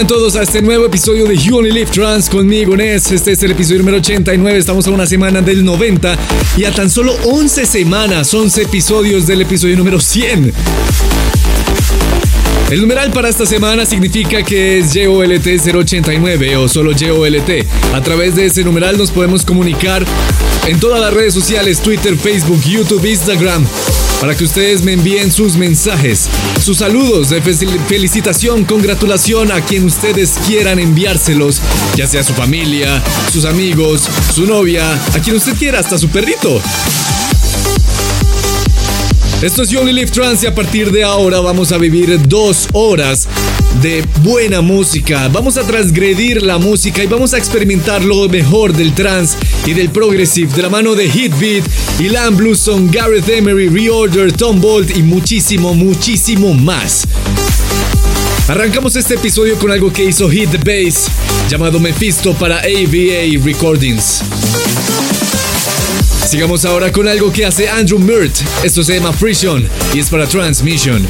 Sean todos a este nuevo episodio de You Only Live Trans conmigo, Ness. Este es el episodio número 89. Estamos a una semana del 90 y a tan solo 11 semanas, 11 episodios del episodio número 100. El numeral para esta semana significa que es JOLT 089 o solo JOLT. A través de ese numeral nos podemos comunicar en todas las redes sociales, Twitter, Facebook, YouTube, Instagram, para que ustedes me envíen sus mensajes, sus saludos de felicitación, congratulación a quien ustedes quieran enviárselos, ya sea su familia, sus amigos, su novia, a quien usted quiera, hasta su perrito. Esto es You Only Live Trans y a partir de ahora vamos a vivir dos horas de buena música. Vamos a transgredir la música y vamos a experimentar lo mejor del trance y del progressive de la mano de Hitbeat, Ilan Blueson, Gareth Emery, Reorder, Tom Bolt y muchísimo, muchísimo más. Arrancamos este episodio con algo que hizo Hit the Bass, llamado Mephisto para AVA Recordings. Sigamos ahora con algo que hace Andrew Myrt. Esto se llama Prison y es para Transmission.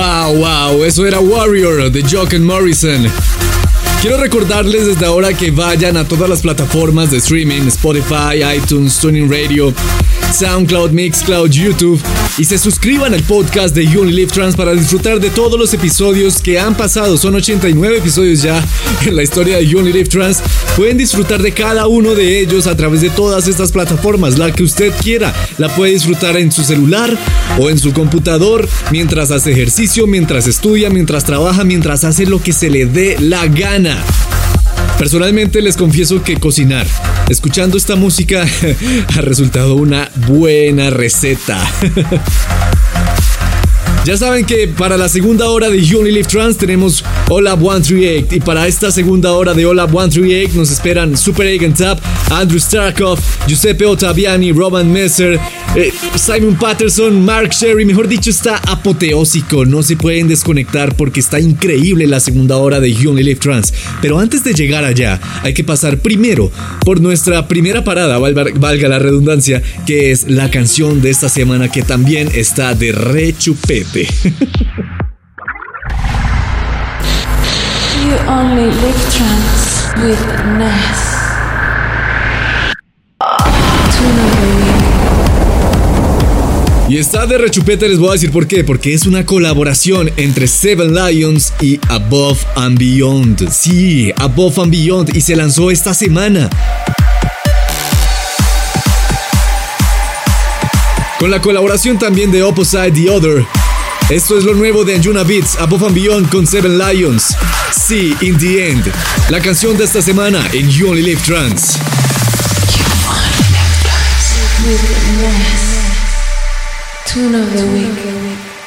Wow, wow, eso era Warrior de Jock and Morrison. Quiero recordarles desde ahora que vayan a todas las plataformas de streaming, Spotify, iTunes, Tuning Radio, SoundCloud, Mixcloud, YouTube y se suscriban al podcast de You Live Trans para disfrutar de todos los episodios que han pasado. Son 89 episodios ya en la historia de You Live Trans. Pueden disfrutar de cada uno de ellos a través de todas estas plataformas, la que usted quiera. La puede disfrutar en su celular o en su computador, mientras hace ejercicio, mientras estudia, mientras trabaja, mientras hace lo que se le dé la gana. Personalmente les confieso que cocinar, escuchando esta música, ha resultado una buena receta. Ya saben que para la segunda hora de You Only Live Trans tenemos Hola 138 y para esta segunda hora de Hola 138 nos esperan Super Agent Tap, Andrew Starkov, Giuseppe Ottaviani, Roman Messer, eh, Simon Patterson, Mark Sherry, mejor dicho está apoteósico, no se pueden desconectar porque está increíble la segunda hora de You Only Live Trans. Pero antes de llegar allá hay que pasar primero por nuestra primera parada, valga la redundancia, que es la canción de esta semana que también está de rechupete. You only live trance with Ness. Y está de rechupete, les voy a decir por qué. Porque es una colaboración entre Seven Lions y Above and Beyond. Sí, Above and Beyond. Y se lanzó esta semana. Con la colaboración también de Opposite the Other. Esto es lo nuevo de Anjuna Beats, Above and Beyond con Seven Lions. See in the End, la canción de esta semana en You Only Live Trans. Tune of the week.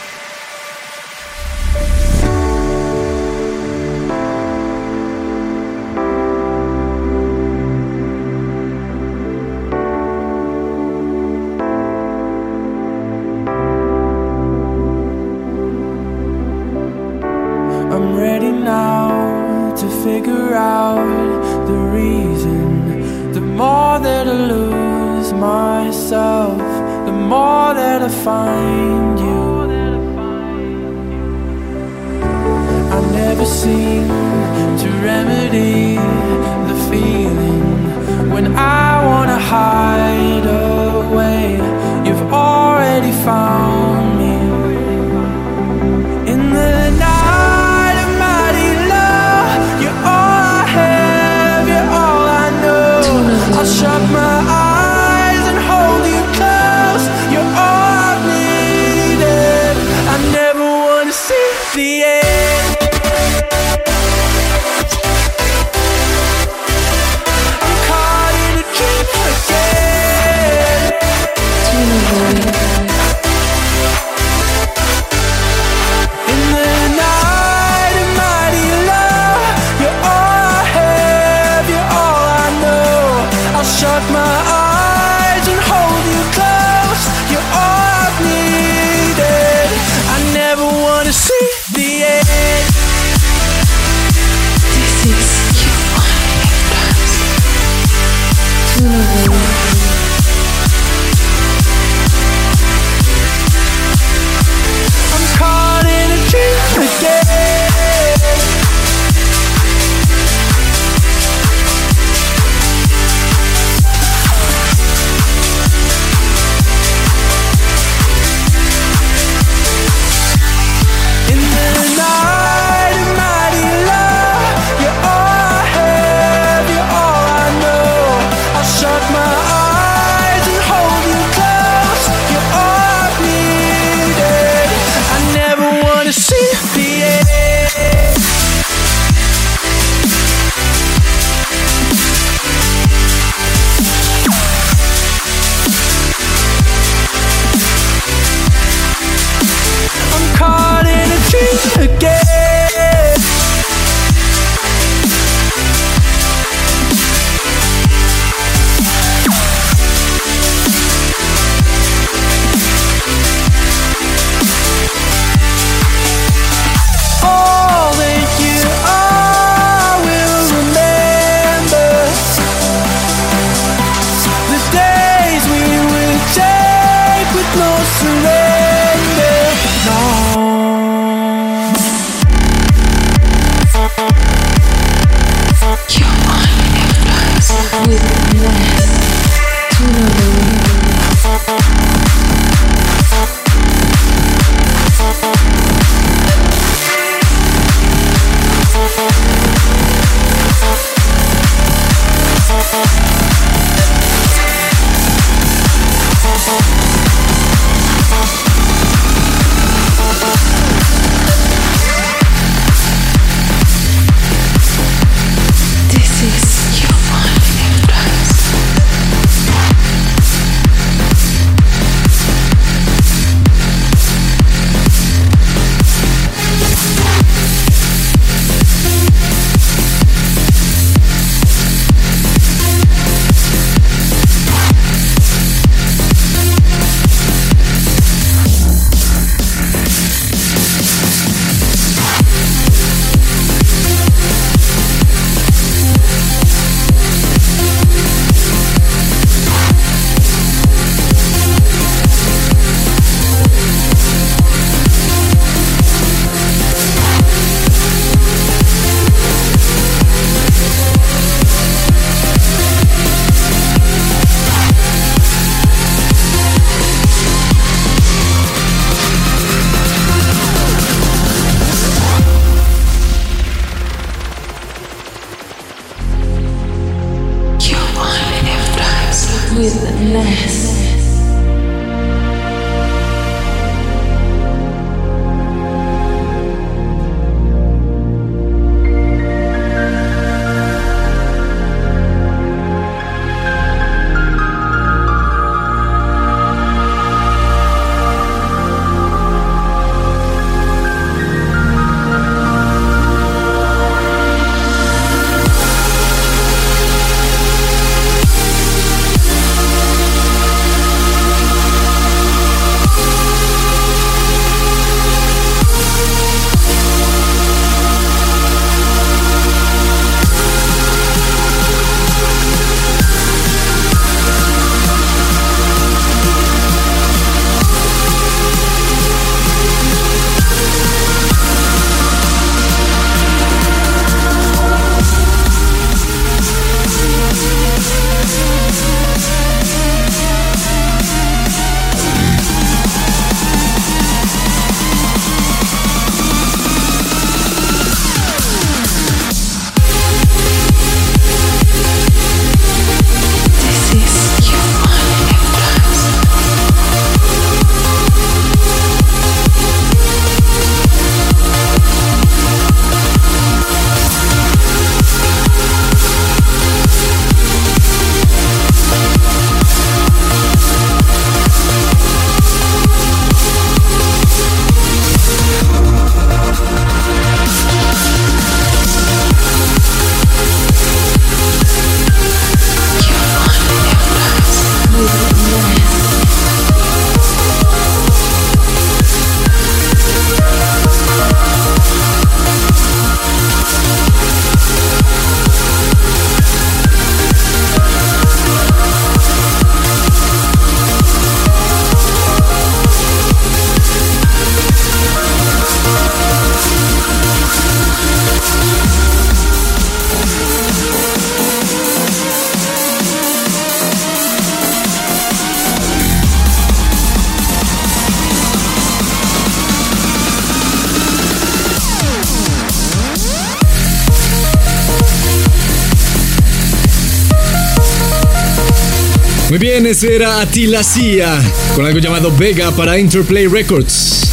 Era Atila Cia con algo llamado Vega para Interplay Records.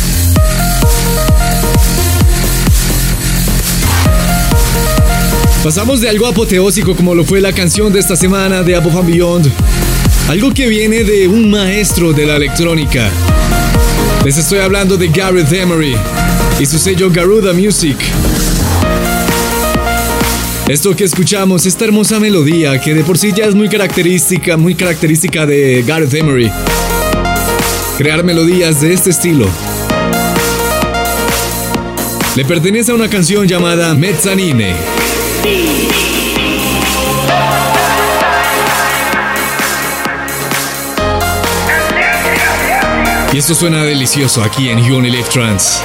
Pasamos de algo apoteósico como lo fue la canción de esta semana de Above and Beyond, algo que viene de un maestro de la electrónica. Les estoy hablando de Gareth Emery y su sello Garuda Music. Esto que escuchamos, esta hermosa melodía que de por sí ya es muy característica, muy característica de Gareth Emery. Crear melodías de este estilo. Le pertenece a una canción llamada Mezzanine. Y esto suena delicioso aquí en You Only Live Trans.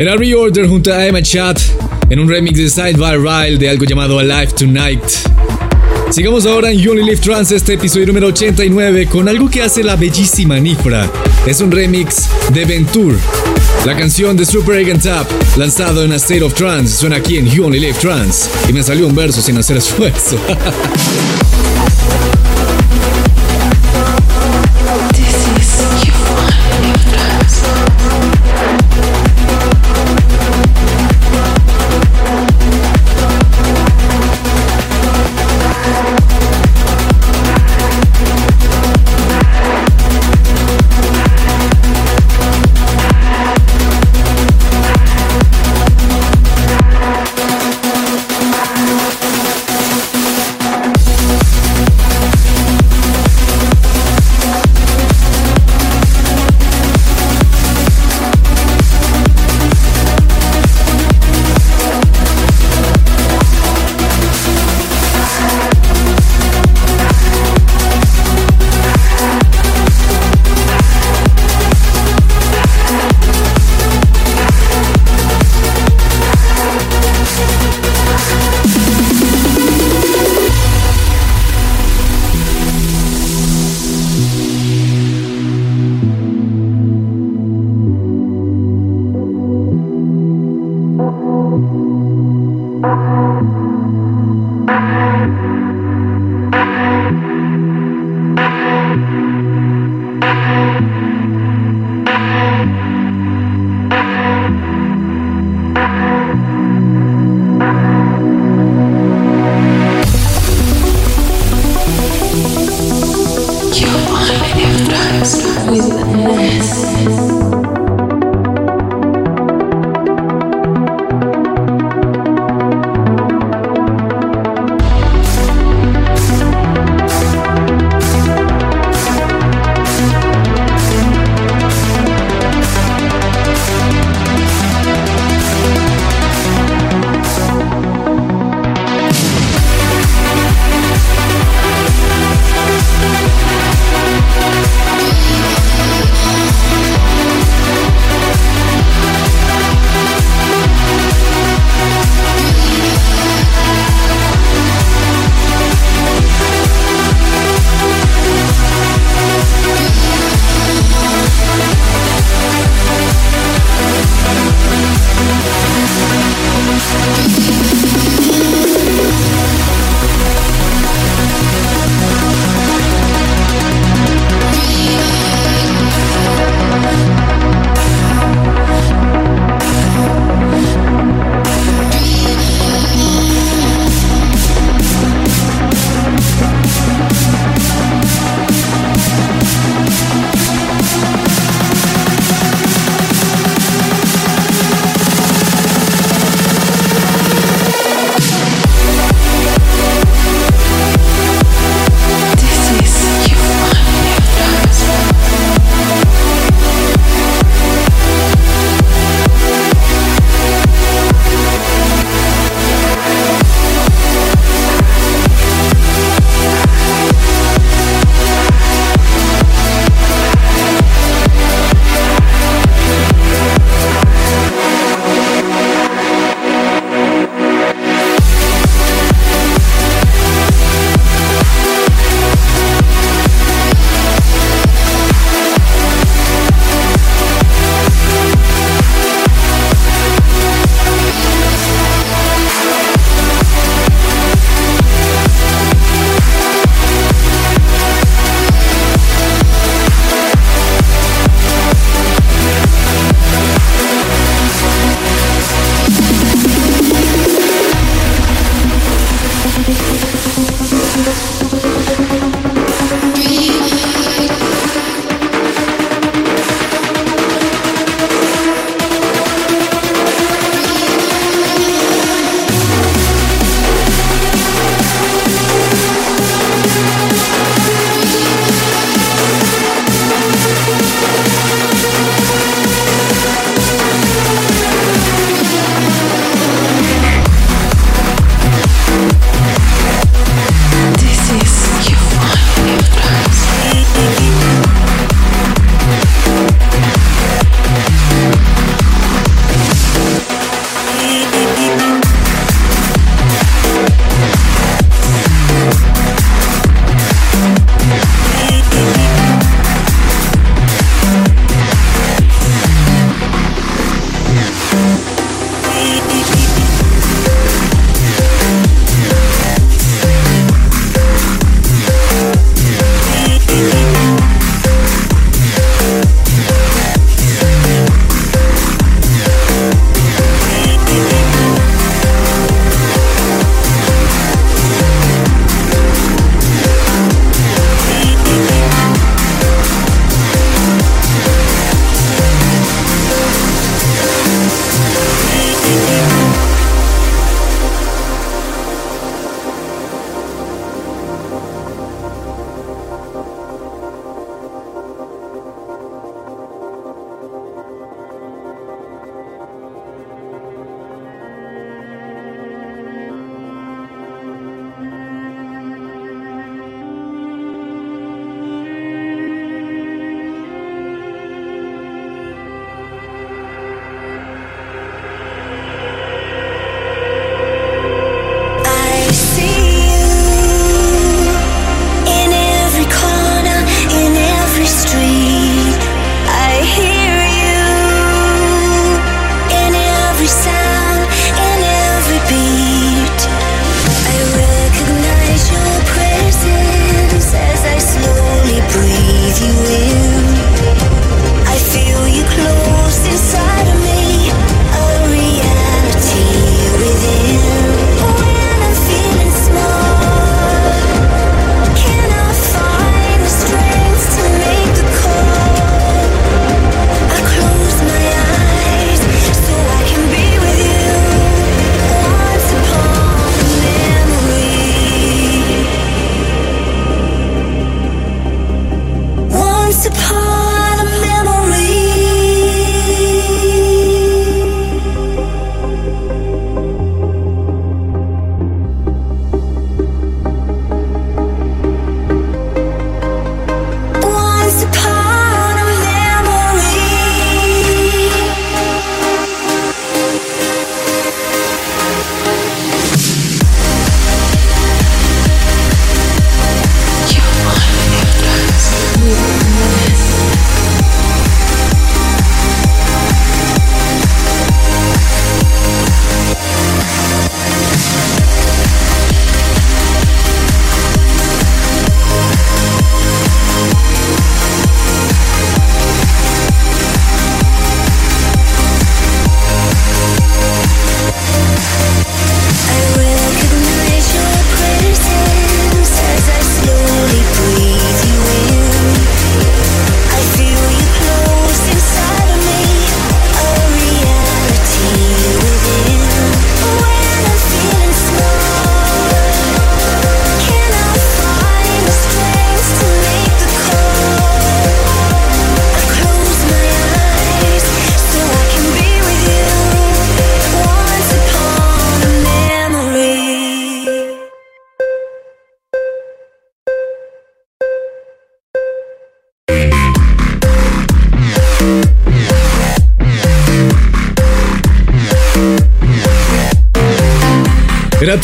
Era Reorder junto a Emma Chat en un remix de Side by Ryle de algo llamado Alive Tonight. Sigamos ahora en You Only Live Trans, este episodio número 89, con algo que hace la bellísima Nifra. Es un remix de Venture. La canción de Super Egg and Tap, lanzado en A State of Trance, suena aquí en You Only Live Trans. Y me salió un verso sin hacer esfuerzo.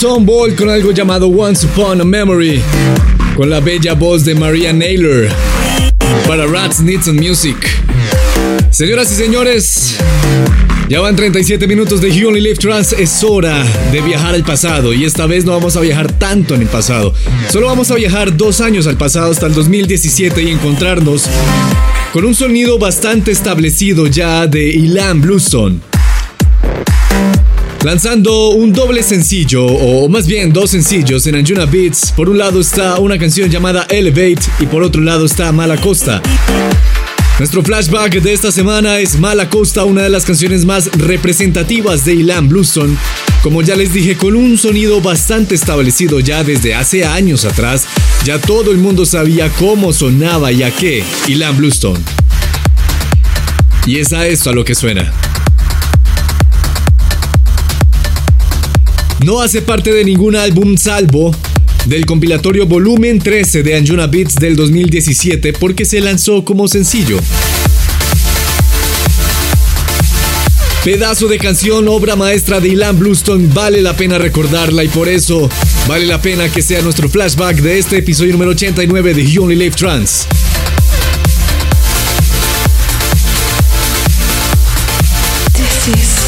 Tom Ball con algo llamado Once Upon a Memory, con la bella voz de Maria Naylor para Rats Needs and Music. Señoras y señores, ya van 37 minutos de You Only Trans. Es hora de viajar al pasado. Y esta vez no vamos a viajar tanto en el pasado. Solo vamos a viajar dos años al pasado hasta el 2017 y encontrarnos con un sonido bastante establecido ya de Ilan Bluestone lanzando un doble sencillo, o más bien dos sencillos en Anjuna Beats. Por un lado está una canción llamada Elevate y por otro lado está Mala Costa. Nuestro flashback de esta semana es Mala Costa, una de las canciones más representativas de Ilan Bluestone. Como ya les dije, con un sonido bastante establecido ya desde hace años atrás, ya todo el mundo sabía cómo sonaba y a qué Ilan Bluestone. Y es a esto a lo que suena. No hace parte de ningún álbum salvo del compilatorio Volumen 13 de Anjuna Beats del 2017 porque se lanzó como sencillo. Pedazo de canción, obra maestra de Ilan Bluestone, vale la pena recordarla y por eso vale la pena que sea nuestro flashback de este episodio número 89 de You Only Live Trans. This is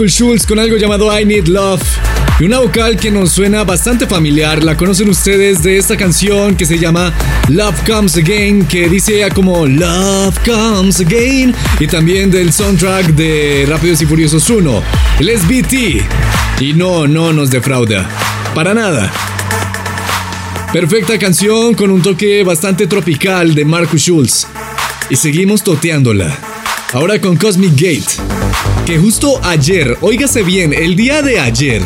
Marcus Schulz con algo llamado I Need Love. Y una vocal que nos suena bastante familiar, la conocen ustedes de esta canción que se llama Love Comes Again, que dice como Love Comes Again, y también del soundtrack de Rápidos y Furiosos 1, el SBT. Y no, no nos defrauda, para nada. Perfecta canción con un toque bastante tropical de Marcus Schulz. Y seguimos toteándola. Ahora con Cosmic Gate, que justo ayer, óigase bien, el día de ayer,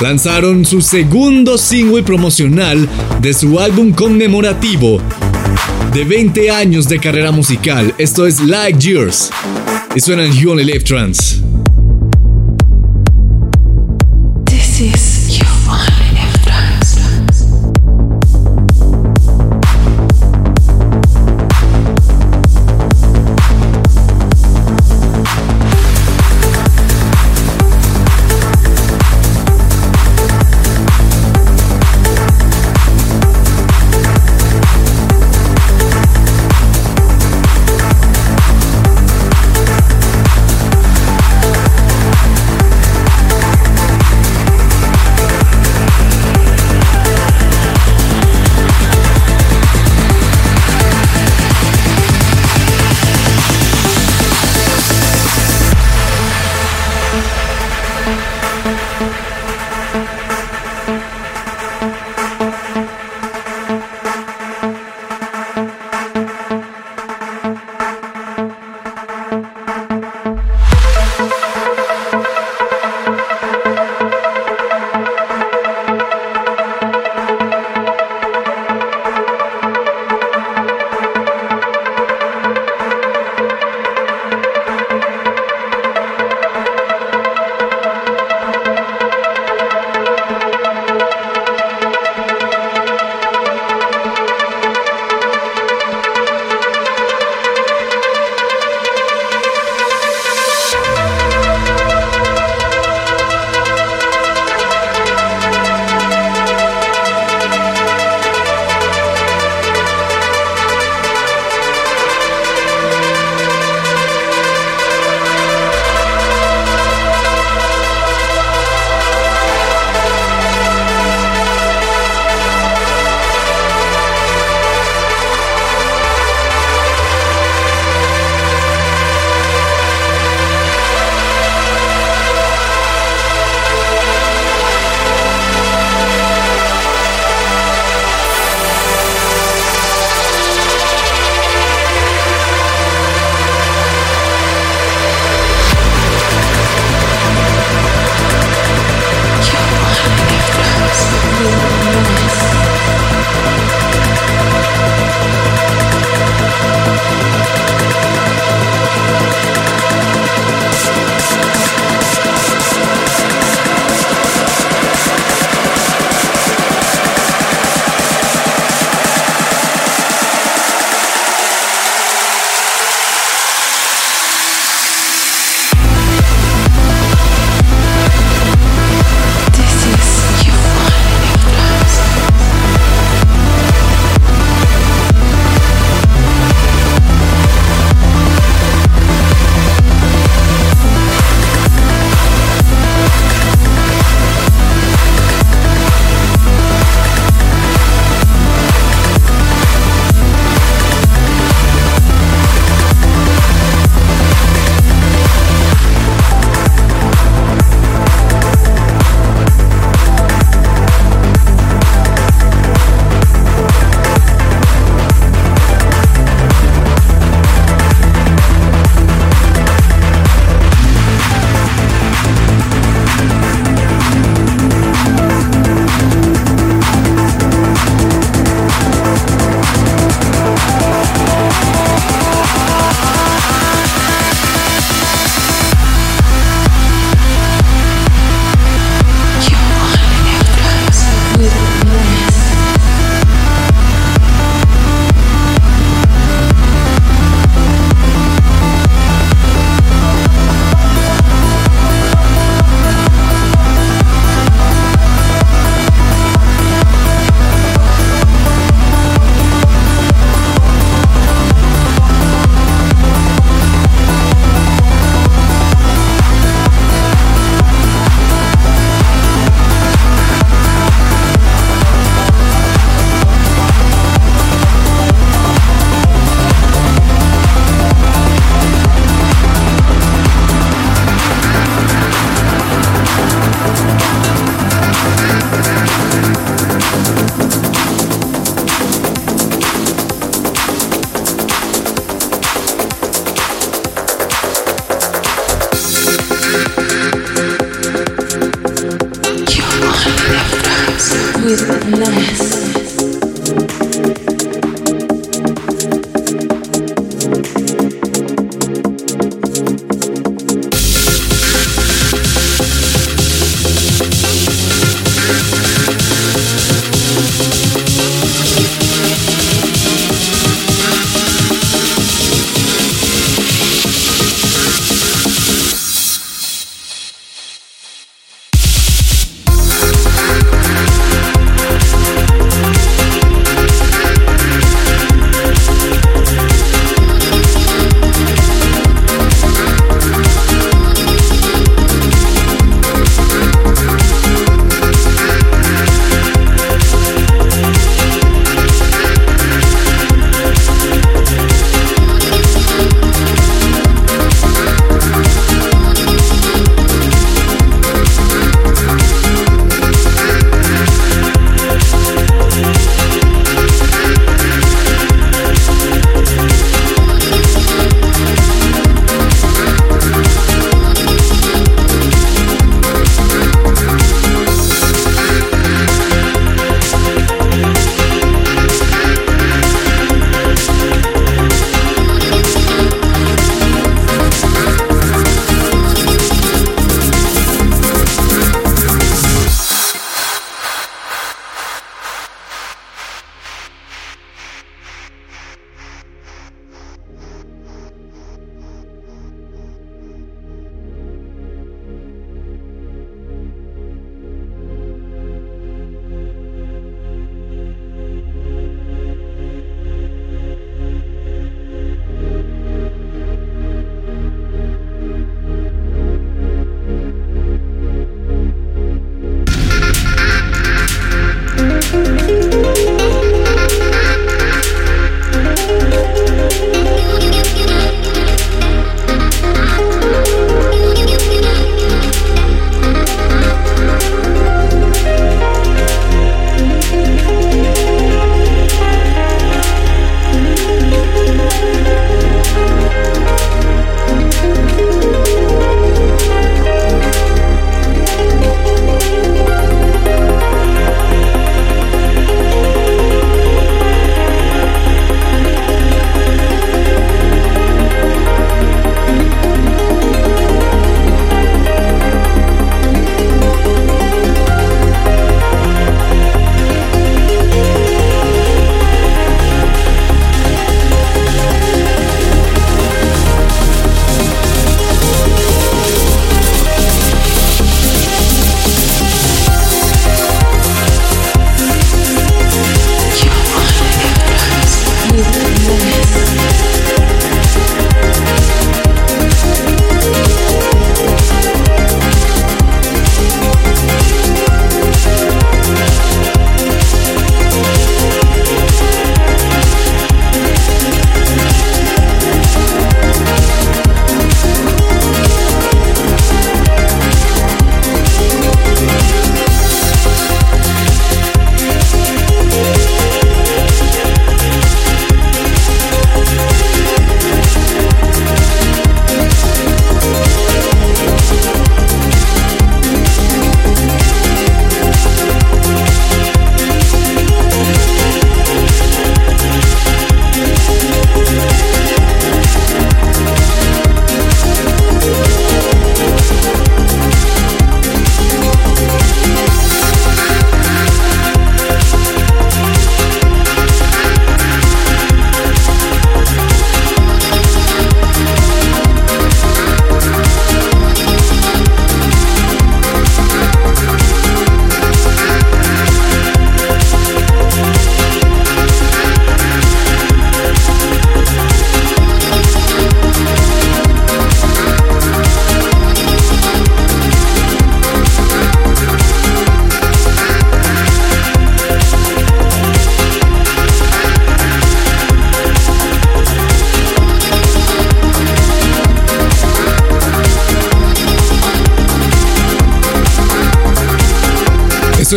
lanzaron su segundo single promocional de su álbum conmemorativo de 20 años de carrera musical. Esto es Like Yours. Y suena en You Only. With less. Esto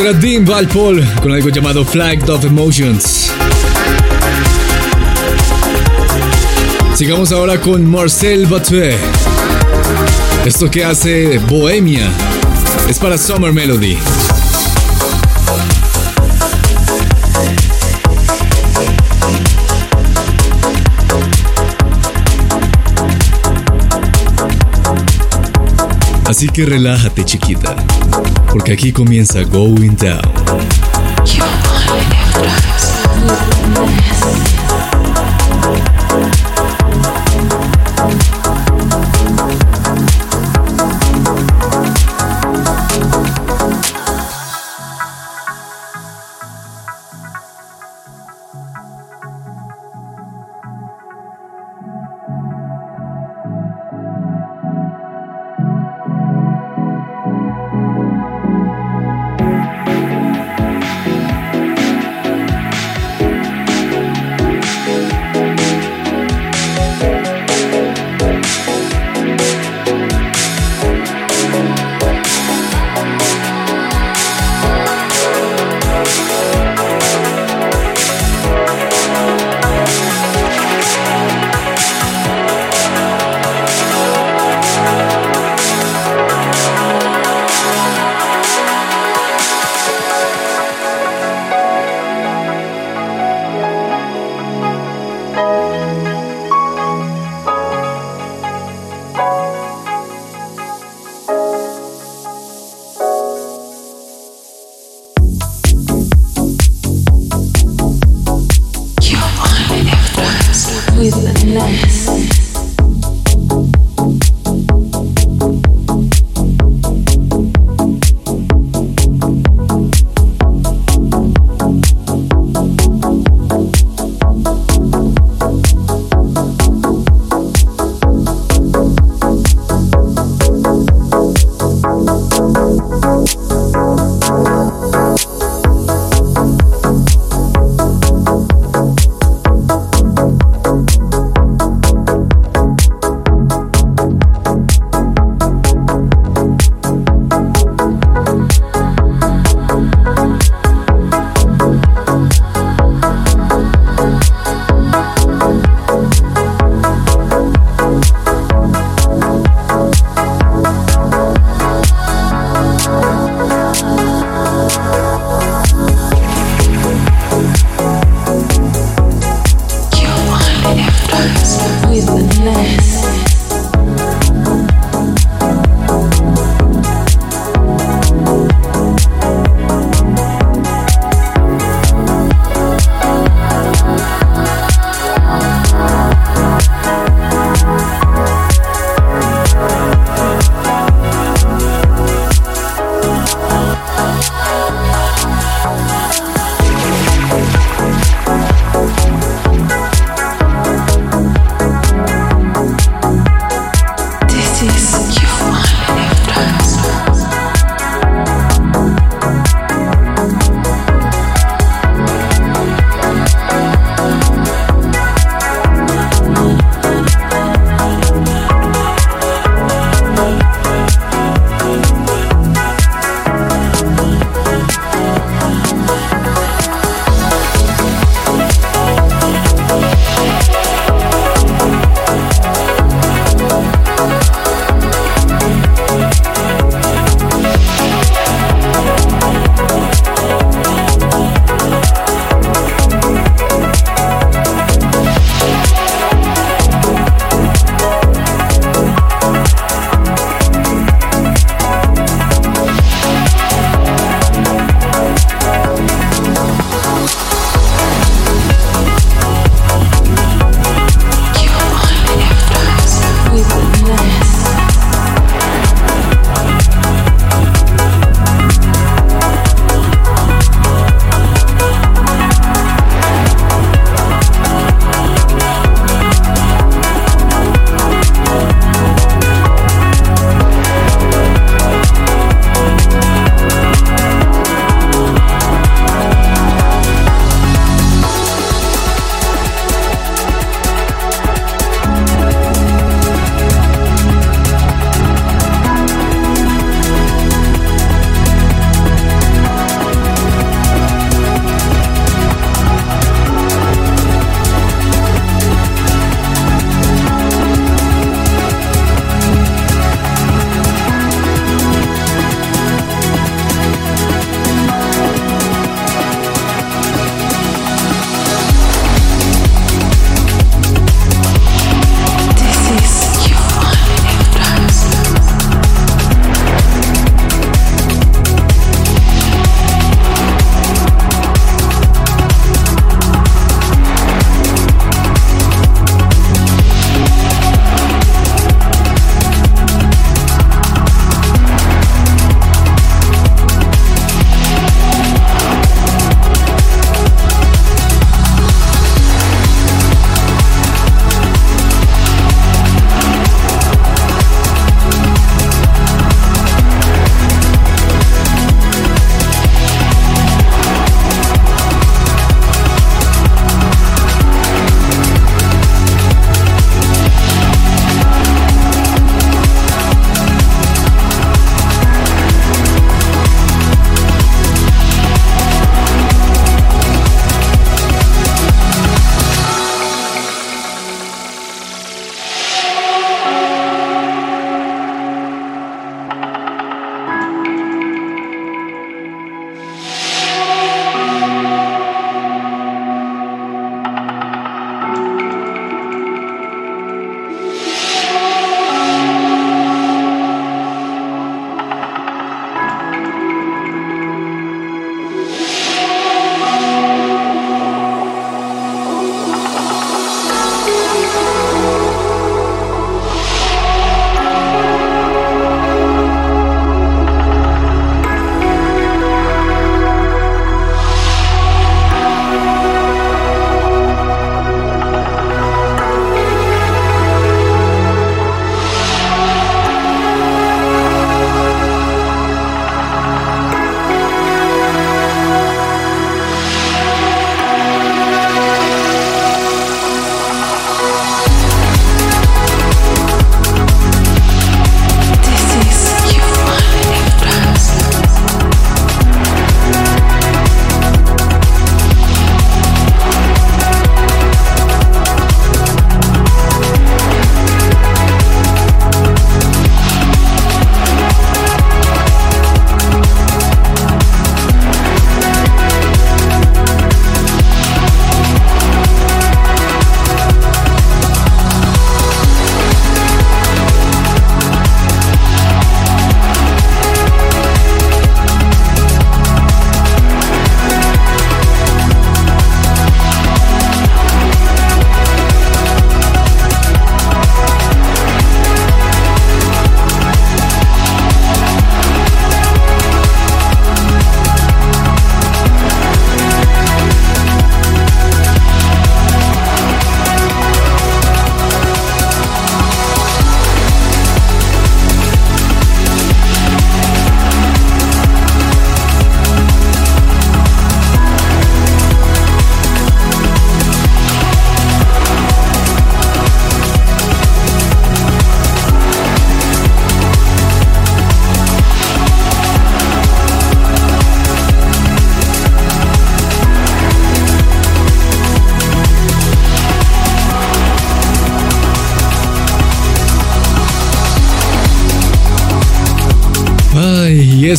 era Dean Valpol con algo llamado Flag of Emotions. Sigamos ahora con Marcel Batué. Esto que hace Bohemia es para Summer Melody. Así que relájate chiquita, porque aquí comienza Going Down.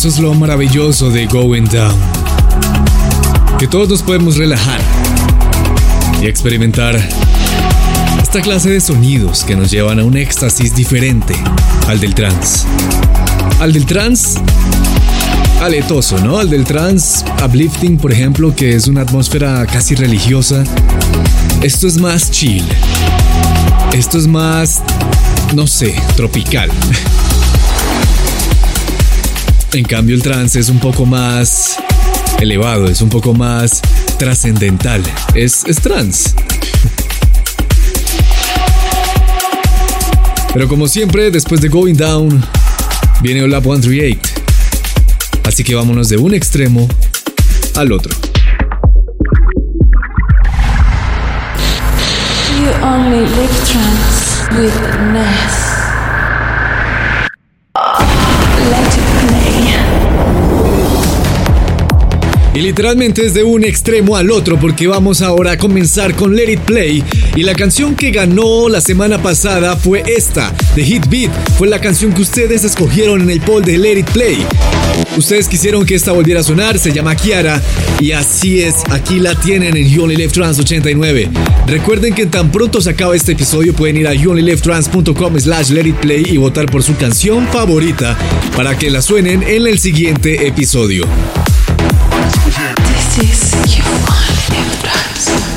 Eso es lo maravilloso de Going Down. Que todos nos podemos relajar y experimentar esta clase de sonidos que nos llevan a un éxtasis diferente al del trance. Al del trance aletoso, ¿no? Al del trance uplifting, por ejemplo, que es una atmósfera casi religiosa. Esto es más chill. Esto es más, no sé, tropical. En cambio, el trance es un poco más elevado, es un poco más trascendental. Es, es trance. Pero como siempre, después de Going Down, viene Olap 138. Así que vámonos de un extremo al otro. You only live trance with literalmente es de un extremo al otro porque vamos ahora a comenzar con Let It Play y la canción que ganó la semana pasada fue esta, de Hit Beat, fue la canción que ustedes escogieron en el poll de Let It Play. Ustedes quisieron que esta volviera a sonar, se llama Kiara y así es, aquí la tienen en You Only Live Trans 89. Recuerden que tan pronto se acaba este episodio pueden ir a youonlylivetrans.com slash let it play y votar por su canción favorita para que la suenen en el siguiente episodio. This is you only live trance.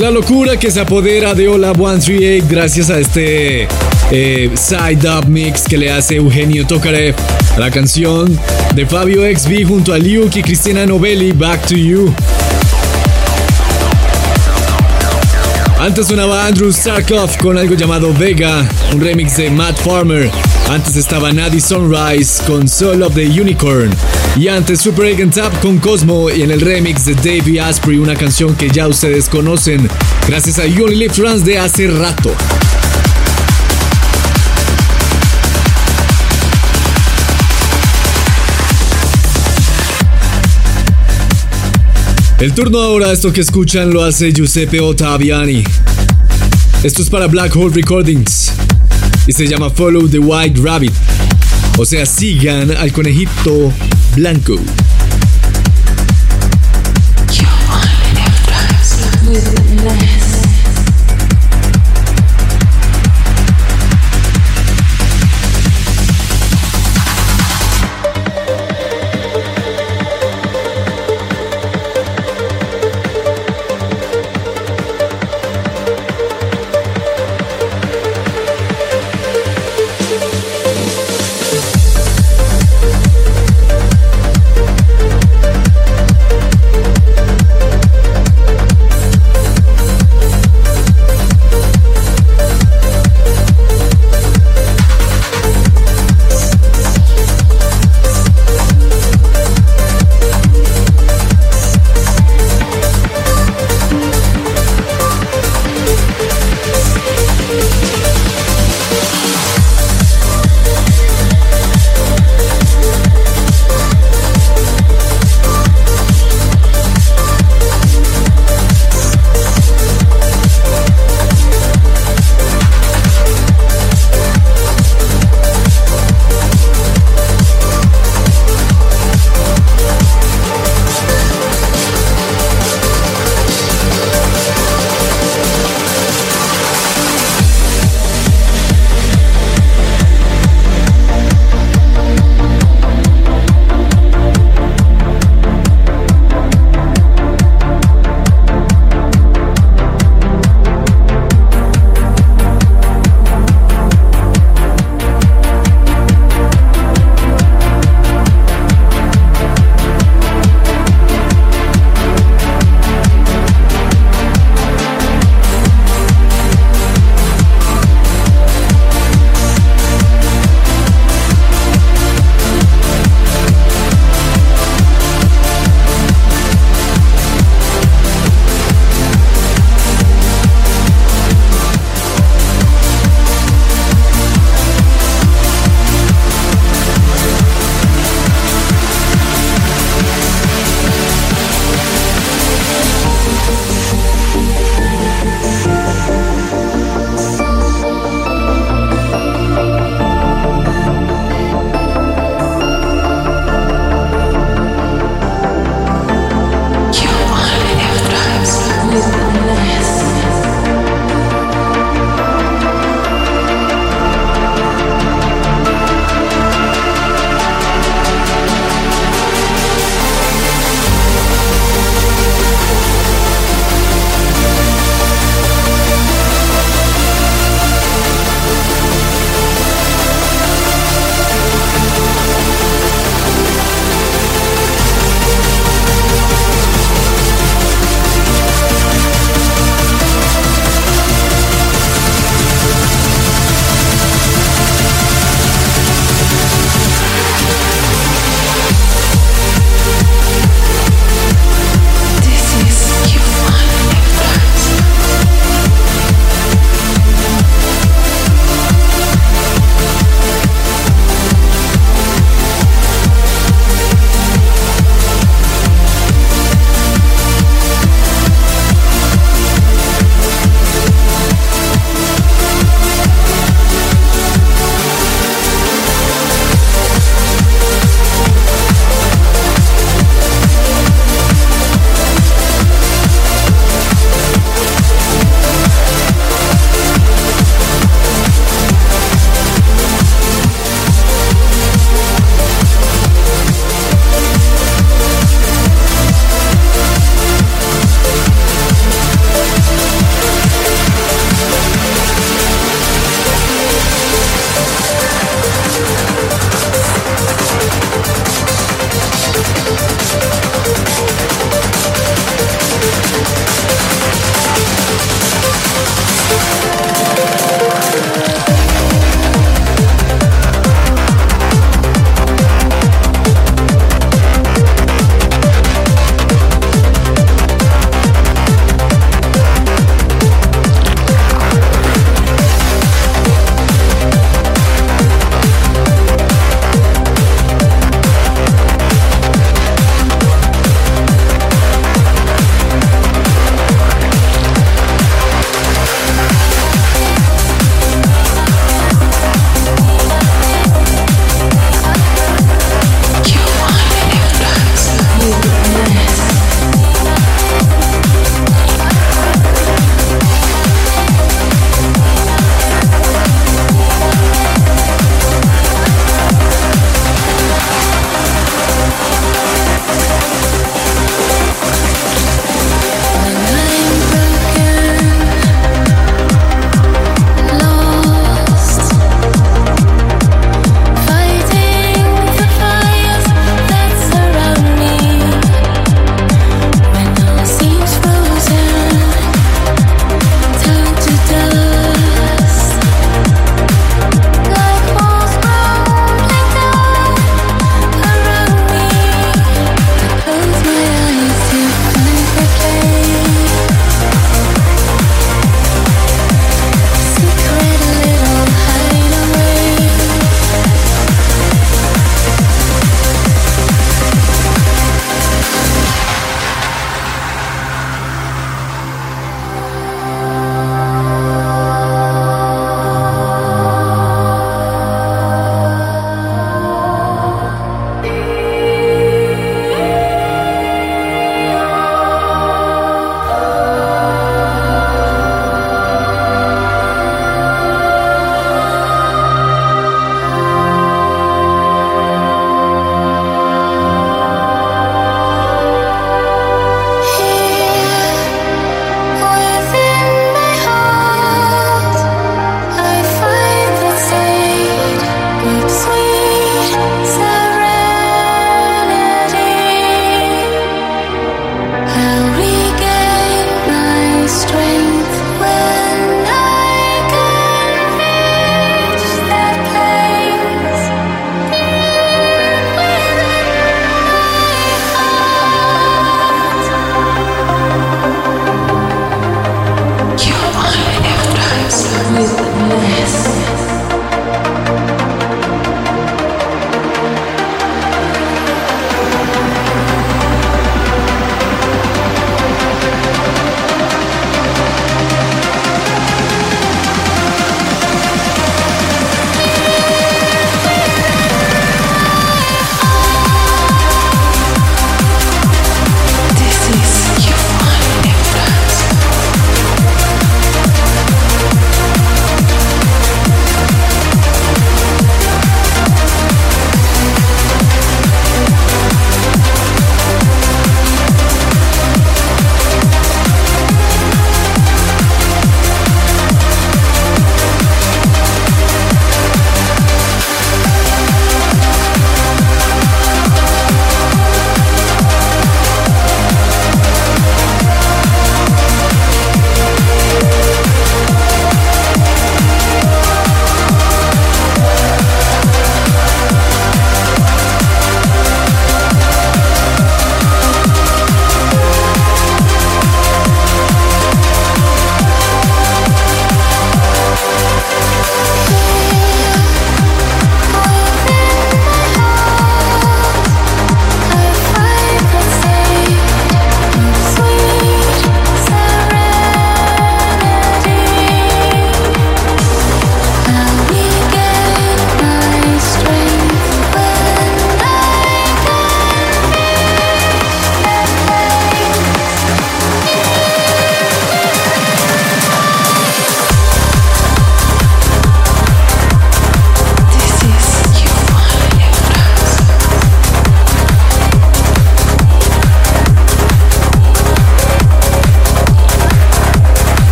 La locura que se apodera de Hola 138 gracias a este eh, side up mix que le hace Eugenio Tokarev a la canción de Fabio XB junto a Luke y Cristina Novelli, Back to You. Antes sonaba Andrew Sarkov con algo llamado Vega, un remix de Matt Farmer. Antes estaba Nadie Sunrise con Soul of the Unicorn. Y antes Super Egg Tap con Cosmo y en el remix de Davey Asprey, una canción que ya ustedes conocen gracias a You Only de hace rato. El turno ahora, esto que escuchan lo hace Giuseppe Ottaviani. Esto es para Black Hole Recordings y se llama Follow the White Rabbit. O sea, sigan al conejito blanco.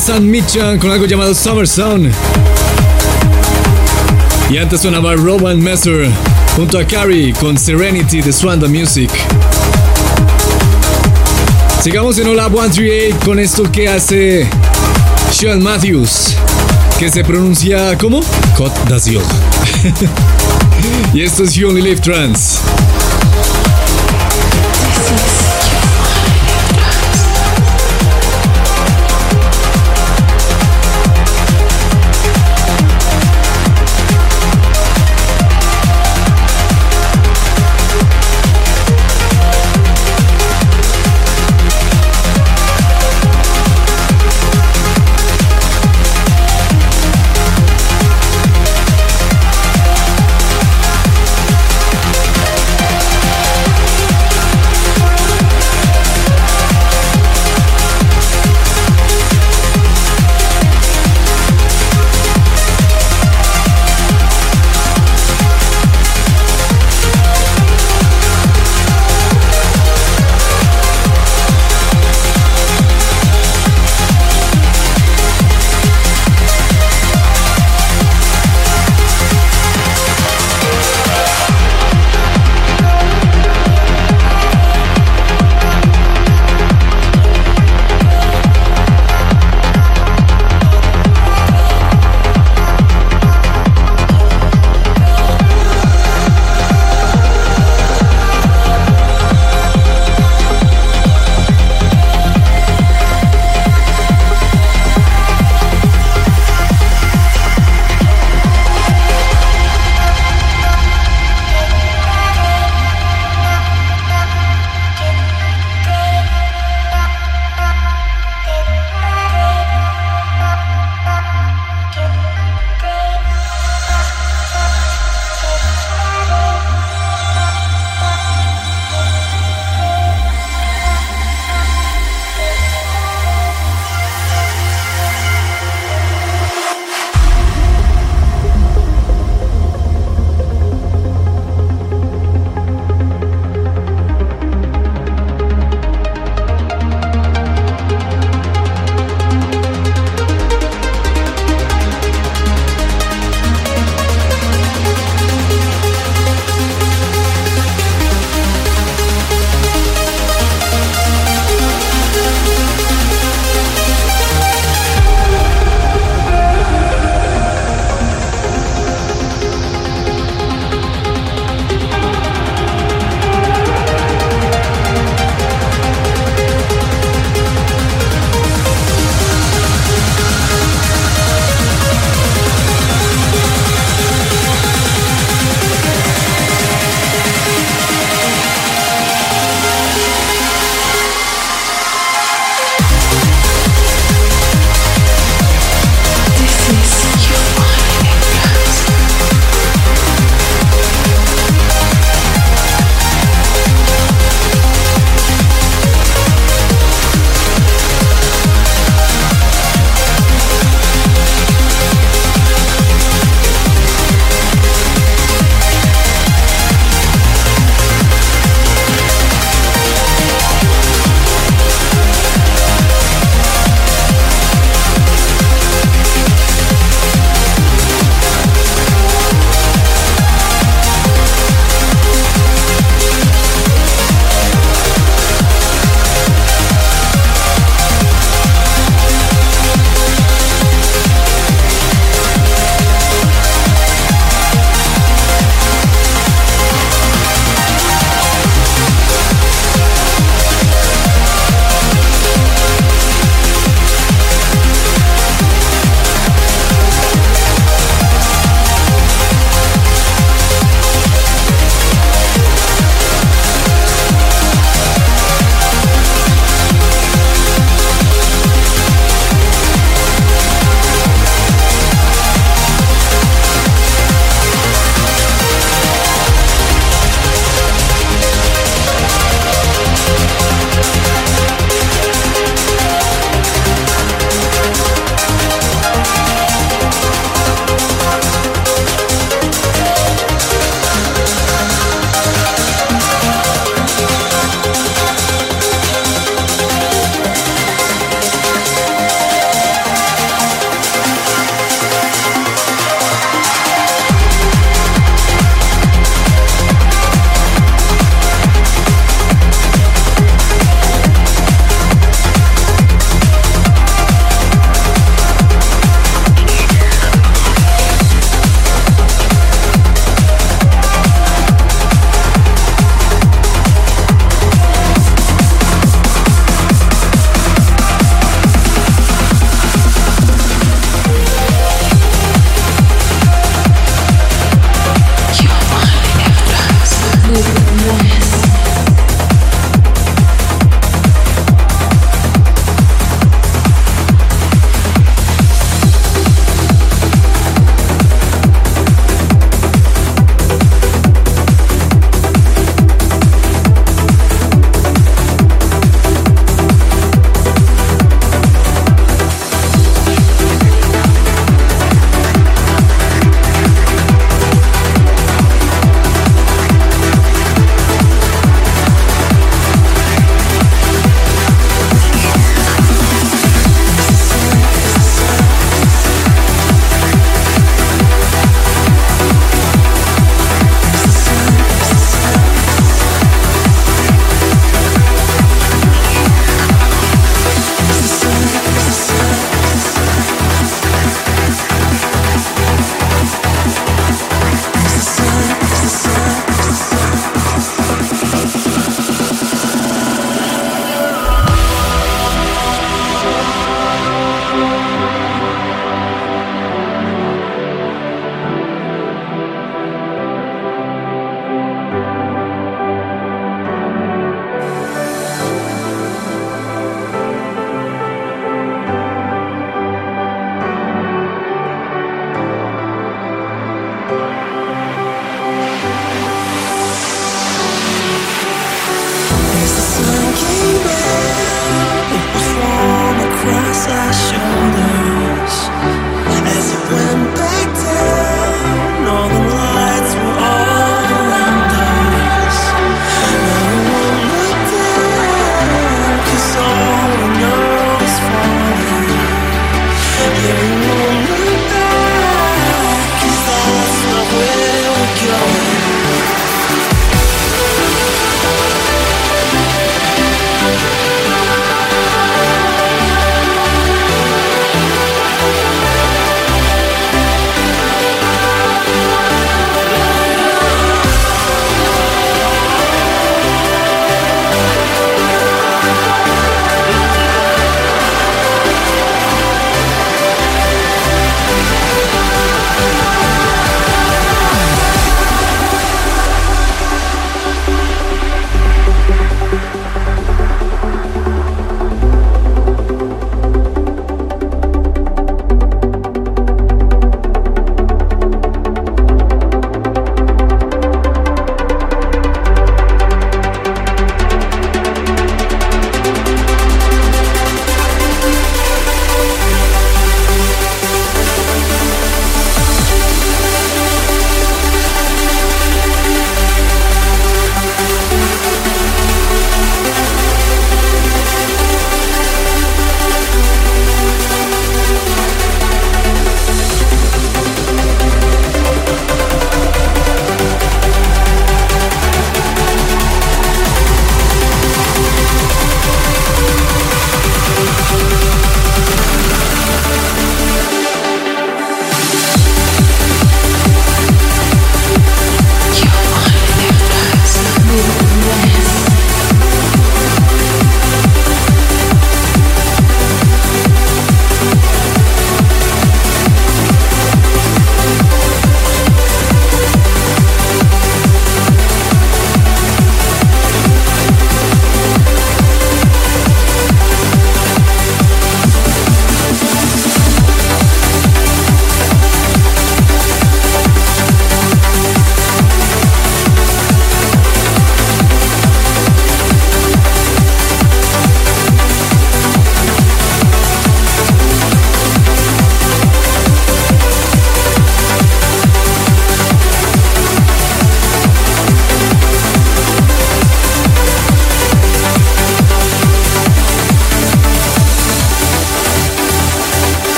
San Michan con algo llamado Summer Sound. Y antes sonaba Rowan Messer junto a Carrie con Serenity de Swanda Music. Sigamos en Olab 138 con esto que hace Sean Matthews, que se pronuncia como Cot d'Azur. y esto es You Only Live Trans.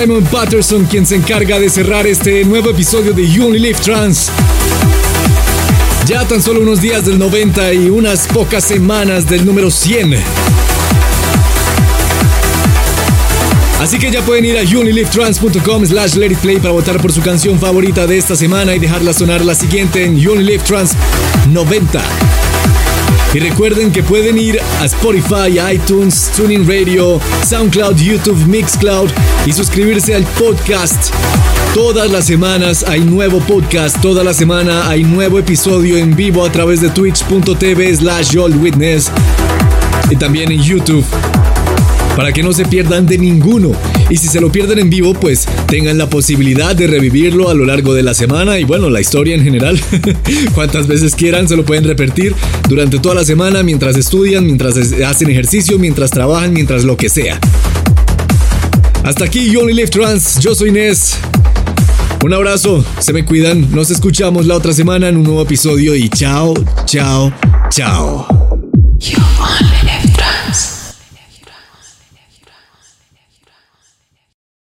Simon Patterson quien se encarga de cerrar este nuevo episodio de You Only Live Trans. Ya tan solo unos días del 90 y unas pocas semanas del número 100. Así que ya pueden ir a unilivetrans.com slash play para votar por su canción favorita de esta semana y dejarla sonar la siguiente en Unilive 90. Y recuerden que pueden ir a Spotify, iTunes, Tuning Radio, SoundCloud, YouTube, Mixcloud y suscribirse al podcast. Todas las semanas hay nuevo podcast, toda la semana hay nuevo episodio en vivo a través de twitch.tv slash Witness y también en YouTube para que no se pierdan de ninguno. Y si se lo pierden en vivo, pues tengan la posibilidad de revivirlo a lo largo de la semana y bueno, la historia en general. Cuantas veces quieran se lo pueden repetir durante toda la semana mientras estudian, mientras hacen ejercicio, mientras trabajan, mientras lo que sea. Hasta aquí You Only Live Trans, yo soy Inés. Un abrazo, se me cuidan, nos escuchamos la otra semana en un nuevo episodio y chao, chao, chao.